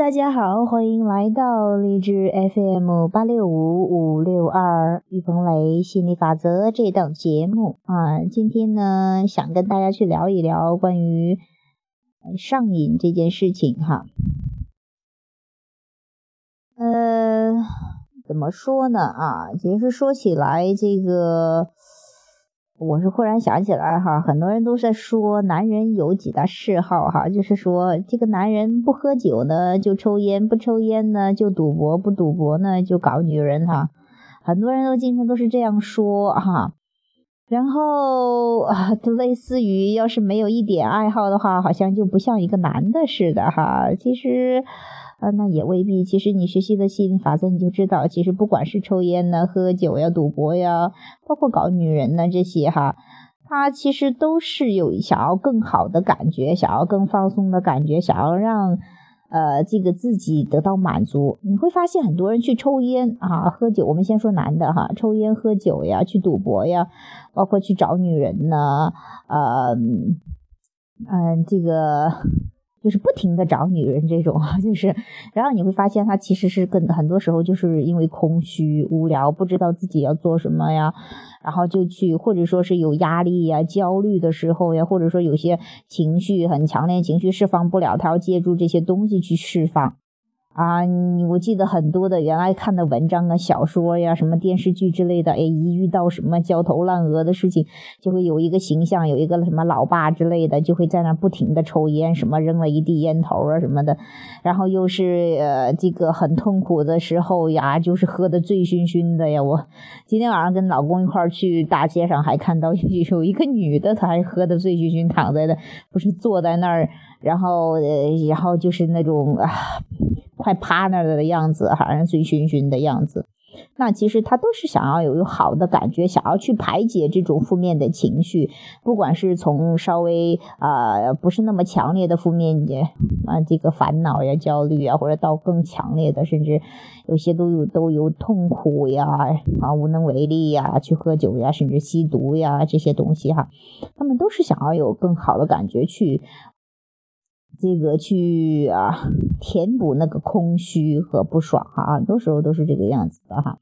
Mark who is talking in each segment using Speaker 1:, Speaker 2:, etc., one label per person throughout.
Speaker 1: 大家好，欢迎来到励志 FM 八六五五六二于鹏雷心理法则这档节目啊。今天呢，想跟大家去聊一聊关于上瘾这件事情哈。呃，怎么说呢啊？其实说起来这个。我是忽然想起来哈，很多人都在说男人有几大嗜好哈，就是说这个男人不喝酒呢就抽烟，不抽烟呢就赌博，不赌博呢就搞女人哈，很多人都经常都是这样说哈，然后啊，就 类似于要是没有一点爱好的话，好像就不像一个男的似的哈，其实。啊，那也未必。其实你学习的心理法则，你就知道，其实不管是抽烟呢、喝酒呀、赌博呀，包括搞女人呢这些哈，他其实都是有想要更好的感觉，想要更放松的感觉，想要让呃这个自己得到满足。你会发现很多人去抽烟啊、喝酒。我们先说男的哈，抽烟、喝酒呀，去赌博呀，包括去找女人呢，呃，嗯，这个。就是不停的找女人这种啊，就是，然后你会发现他其实是跟很多时候就是因为空虚、无聊，不知道自己要做什么呀，然后就去，或者说是有压力呀、焦虑的时候呀，或者说有些情绪很强烈，情绪释放不了，他要借助这些东西去释放。啊，我记得很多的原来看的文章啊、小说呀、什么电视剧之类的，哎，一遇到什么焦头烂额的事情，就会有一个形象，有一个什么老爸之类的，就会在那不停的抽烟，什么扔了一地烟头啊什么的，然后又是呃这个很痛苦的时候呀，就是喝的醉醺醺的呀。我今天晚上跟老公一块去大街上，还看到有一个女的，她还喝的醉醺醺躺在的，不是坐在那儿，然后呃，然后就是那种啊。快趴那了的样子，好像醉醺醺的样子。那其实他都是想要有一个好的感觉，想要去排解这种负面的情绪，不管是从稍微啊不是那么强烈的负面的啊这个烦恼呀、焦虑啊，或者到更强烈的，甚至有些都有都有痛苦呀啊无能为力呀，去喝酒呀，甚至吸毒呀这些东西哈，他们都是想要有更好的感觉去。这个去啊，填补那个空虚和不爽哈，很多时候都是这个样子的哈。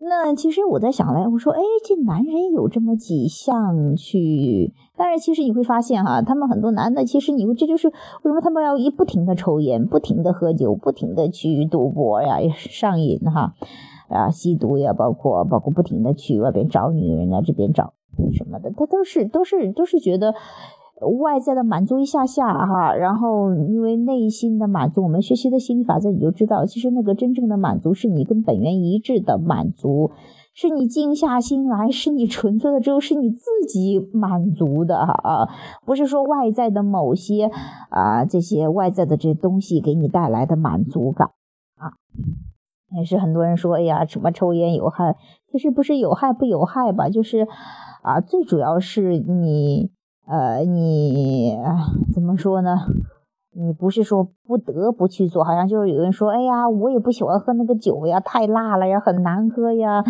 Speaker 1: 那其实我在想来，我说，哎，这男人有这么几项去，但是其实你会发现哈，他们很多男的，其实你会这就是为什么他们要一不停的抽烟，不停的喝酒，不停的去赌博呀，上瘾哈，啊，吸毒呀，包括包括不停的去外边找女人啊，这边找什么的，他都是都是都是觉得。外在的满足一下下哈，然后因为内心的满足，我们学习的心理法则你就知道，其实那个真正的满足是你跟本源一致的满足，是你静下心来，是你纯粹的之后，是你自己满足的哈，不是说外在的某些啊这些外在的这些东西给你带来的满足感啊，也是很多人说，哎呀，什么抽烟有害，其实不是有害不有害吧，就是啊，最主要是你。呃，你怎么说呢？你不是说不得不去做，好像就是有人说，哎呀，我也不喜欢喝那个酒呀，太辣了呀，很难喝呀。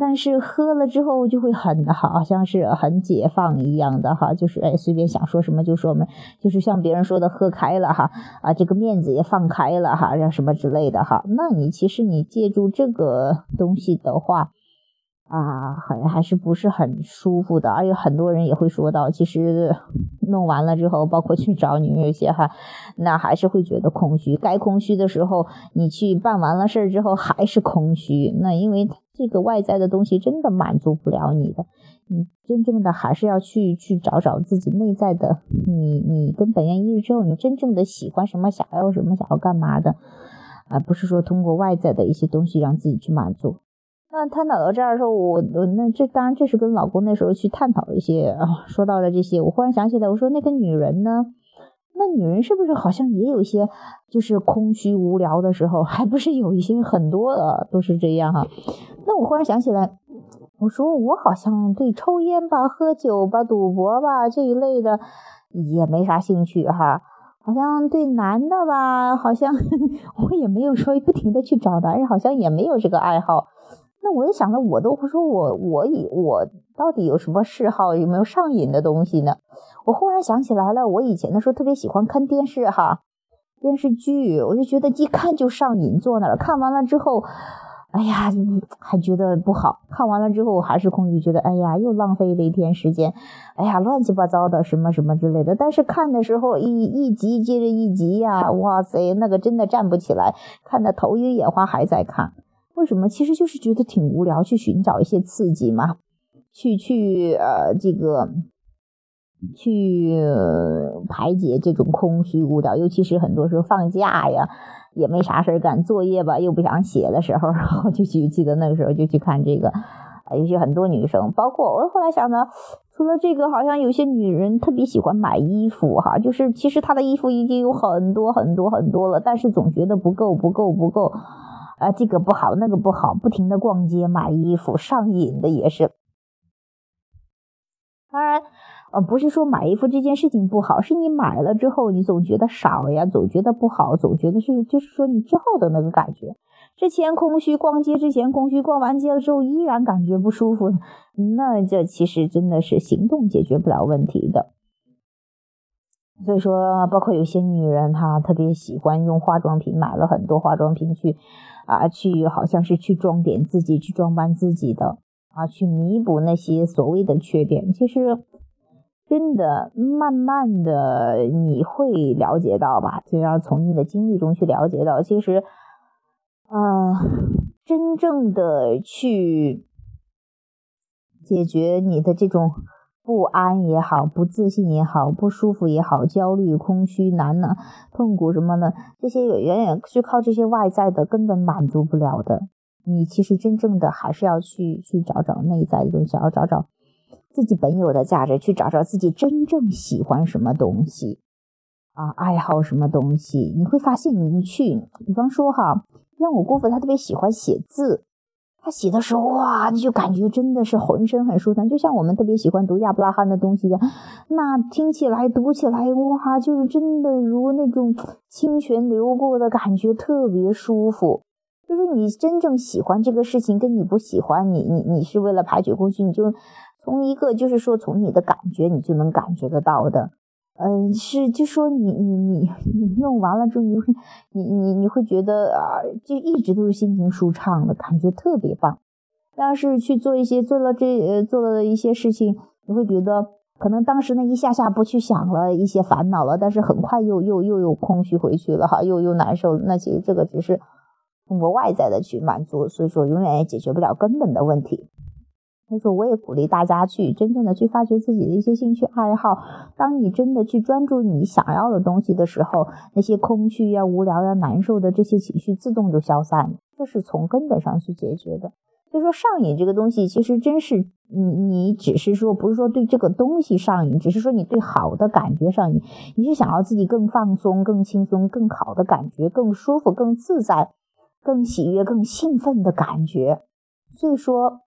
Speaker 1: 但是喝了之后就会很好像是很解放一样的哈，就是哎，随便想说什么就说什么，就是像别人说的喝开了哈，啊，这个面子也放开了哈，让什么之类的哈。那你其实你借助这个东西的话。啊，还还是不是很舒服的，而且很多人也会说到，其实弄完了之后，包括去找你那些哈，那还是会觉得空虚。该空虚的时候，你去办完了事儿之后还是空虚。那因为这个外在的东西真的满足不了你的，你真正的还是要去去找找自己内在的，你你跟本源一致之后，你真正的喜欢什么，想要什么，想要干嘛的，而不是说通过外在的一些东西让自己去满足。那探讨到这儿的时候，我我那这当然这是跟老公那时候去探讨一些啊，说到了这些，我忽然想起来，我说那个女人呢，那女人是不是好像也有一些就是空虚无聊的时候，还不是有一些很多的都是这样哈？那我忽然想起来，我说我好像对抽烟吧、喝酒吧、赌博吧这一类的也没啥兴趣哈，好像对男的吧，好像 我也没有说不停的去找男人，好像也没有这个爱好。那我就想着，我都不说我我以我到底有什么嗜好，有没有上瘾的东西呢？我忽然想起来了，我以前的时候特别喜欢看电视哈。电视剧，我就觉得一看就上瘾，坐那儿看完了之后。哎呀，还觉得不好看完了之后还是空虚，觉得哎呀又浪费了一天时间，哎呀乱七八糟的什么什么之类的。但是看的时候一一集接着一集呀，哇塞，那个真的站不起来，看的头晕眼花还在看。为什么？其实就是觉得挺无聊，去寻找一些刺激嘛，去去呃这个去排解这种空虚无聊，尤其是很多时候放假呀。也没啥事干，作业吧又不想写的时候，然后就去记得那个时候就去看这个，啊，尤其很多女生，包括我后来想呢，除了这个，好像有些女人特别喜欢买衣服哈，就是其实她的衣服已经有很多很多很多了，但是总觉得不够不够不够，啊，这个不好那个不好，不停的逛街买衣服，上瘾的也是，当然。呃，不是说买衣服这件事情不好，是你买了之后，你总觉得少呀，总觉得不好，总觉得是，就是说你之后的那个感觉。之前空虚，逛街之前空虚，逛完街了之后依然感觉不舒服，那这其实真的是行动解决不了问题的。所以说，包括有些女人，她特别喜欢用化妆品，买了很多化妆品去，啊，去好像是去装点自己，去装扮自己的，啊，去弥补那些所谓的缺点，其实。真的，慢慢的你会了解到吧？就要从你的经历中去了解到，其实，啊，真正的去解决你的这种不安也好、不自信也好、不舒服也好、焦虑、空虚、难呢、痛苦什么的，这些远远是靠这些外在的根本满足不了的。你其实真正的还是要去去找找内在的东西，要找找。自己本有的价值，去找找自己真正喜欢什么东西，啊，爱好什么东西，你会发现，你去，比方说哈，像我姑父，他特别喜欢写字，他写的时候，哇，你就感觉真的是浑身很舒坦，就像我们特别喜欢读亚伯拉罕的东西一样，那听起来、读起来，哇，就是真的如那种清泉流过的感觉，特别舒服。就是你真正喜欢这个事情，跟你不喜欢，你你你是为了排解空虚，你就。从一个就是说，从你的感觉，你就能感觉得到的，嗯，是就说你你你你弄完了之后，你会你你你会觉得啊，就一直都是心情舒畅的感觉，特别棒。但是去做一些做了这呃做了一些事情，你会觉得可能当时那一下下不去想了一些烦恼了，但是很快又又又有空虚回去了哈，又又难受。那其实这个只是通过外在的去满足，所以说永远也解决不了根本的问题。他说，我也鼓励大家去真正的去发掘自己的一些兴趣爱好。当你真的去专注你想要的东西的时候，那些空虚呀、无聊呀、难受的这些情绪自动就消散了。这是从根本上去解决的。所以说，上瘾这个东西，其实真是你你只是说不是说对这个东西上瘾，只是说你对好的感觉上瘾。你是想要自己更放松、更轻松、更好的感觉、更舒服、更自在、更喜悦、更兴奋的感觉。所以说。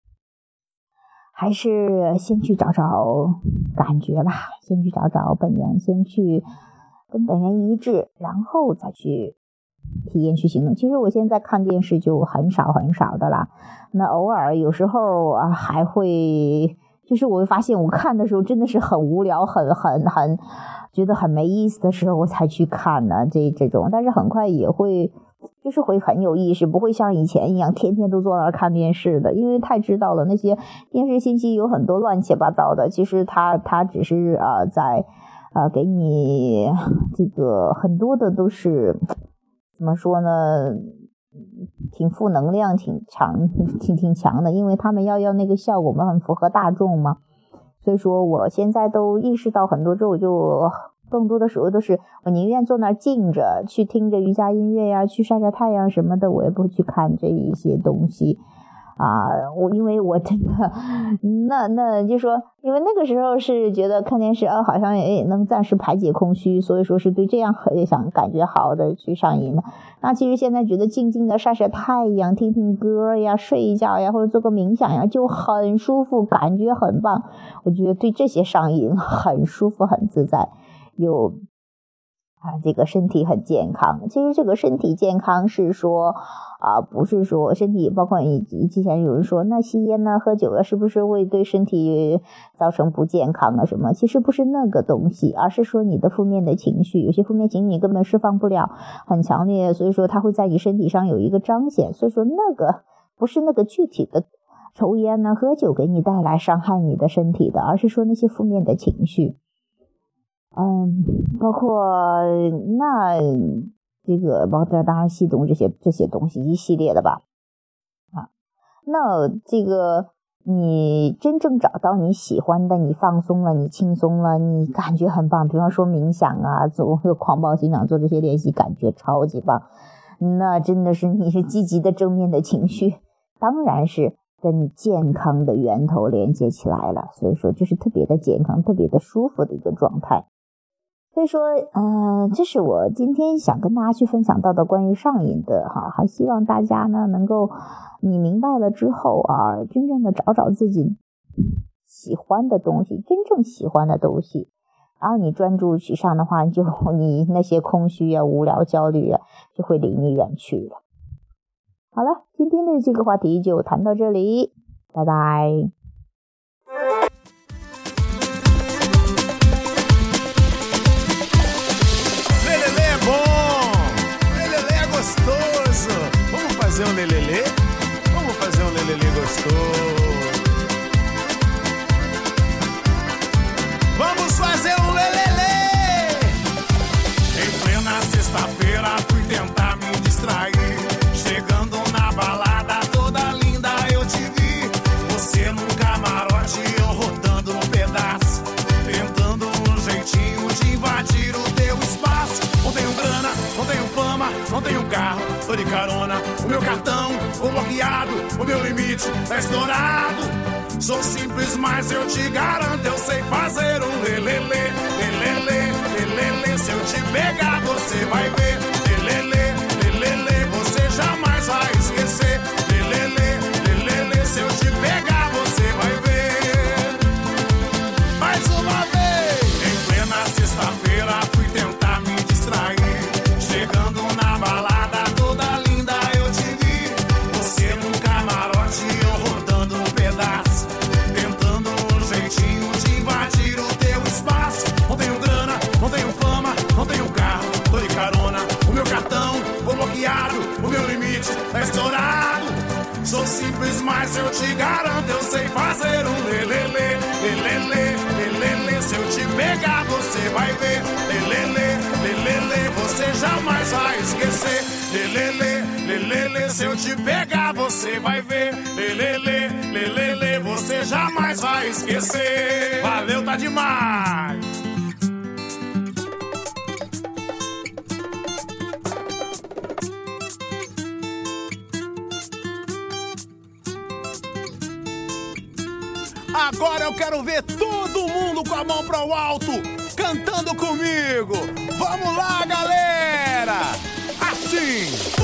Speaker 1: 还是先去找找感觉吧，先去找找本源，先去跟本源一致，然后再去体验去行动。其实我现在看电视就很少很少的啦，那偶尔有时候啊还会，就是我会发现我看的时候真的是很无聊，很很很觉得很没意思的时候我才去看呢，这这种，但是很快也会。就是会很有意识，不会像以前一样天天都坐那儿看电视的，因为太知道了那些电视信息有很多乱七八糟的。其实他他只是啊在啊给你这个很多的都是怎么说呢？挺负能量，挺强，挺挺强的，因为他们要要那个效果嘛，很符合大众嘛。所以说我现在都意识到很多之后我就。更多的时候都是我宁愿坐那儿静着，去听着瑜伽音乐呀，去晒晒太阳什么的，我也不会去看这一些东西啊。我因为我真的，那那就说，因为那个时候是觉得看电视啊，好像也能暂时排解空虚，所以说是对这样很想感觉好的去上瘾的。那其实现在觉得静静的晒晒太阳，听听歌呀，睡一觉呀，或者做个冥想呀，就很舒服，感觉很棒。我觉得对这些上瘾很舒服，很自在。有啊，这个身体很健康。其实这个身体健康是说啊，不是说身体包括你之前有人说那吸烟呢、喝酒啊，是不是会对身体造成不健康啊？什么？其实不是那个东西，而是说你的负面的情绪，有些负面情绪你根本释放不了，很强烈，所以说它会在你身体上有一个彰显。所以说那个不是那个具体的抽烟呢、喝酒给你带来伤害你的身体的，而是说那些负面的情绪。嗯，包括那这个，包括当然系统这些这些东西一系列的吧，啊，那这个你真正找到你喜欢的，你放松了，你轻松了，你感觉很棒。比方说冥想啊，做 狂暴心想做这些练习，感觉超级棒。那真的是你是积极的正面的情绪，当然是跟健康的源头连接起来了。所以说，这是特别的健康、特别的舒服的一个状态。所以说，嗯，这是我今天想跟大家去分享到的关于上瘾的哈，还希望大家呢能够你明白了之后啊，真正的找找自己喜欢的东西，真正喜欢的东西，然后你专注去上的话，就你那些空虚啊、无聊、焦虑啊，就会离你远去了。好了，今天的这个话题就谈到这里，拜拜。
Speaker 2: gostou. Tá estourado. Sou simples, mas eu te garanto, eu sei fazer um lelele, lelele, lelele. Se eu te pegar, você vai ver. Jamais vai esquecer. Lelele, lelele, se eu te pegar, você vai ver. Lelele, lelele, você jamais vai esquecer. Valeu, tá demais! Agora eu quero ver todo mundo com a mão pro alto, cantando comigo. Vamos lá, galera! assim.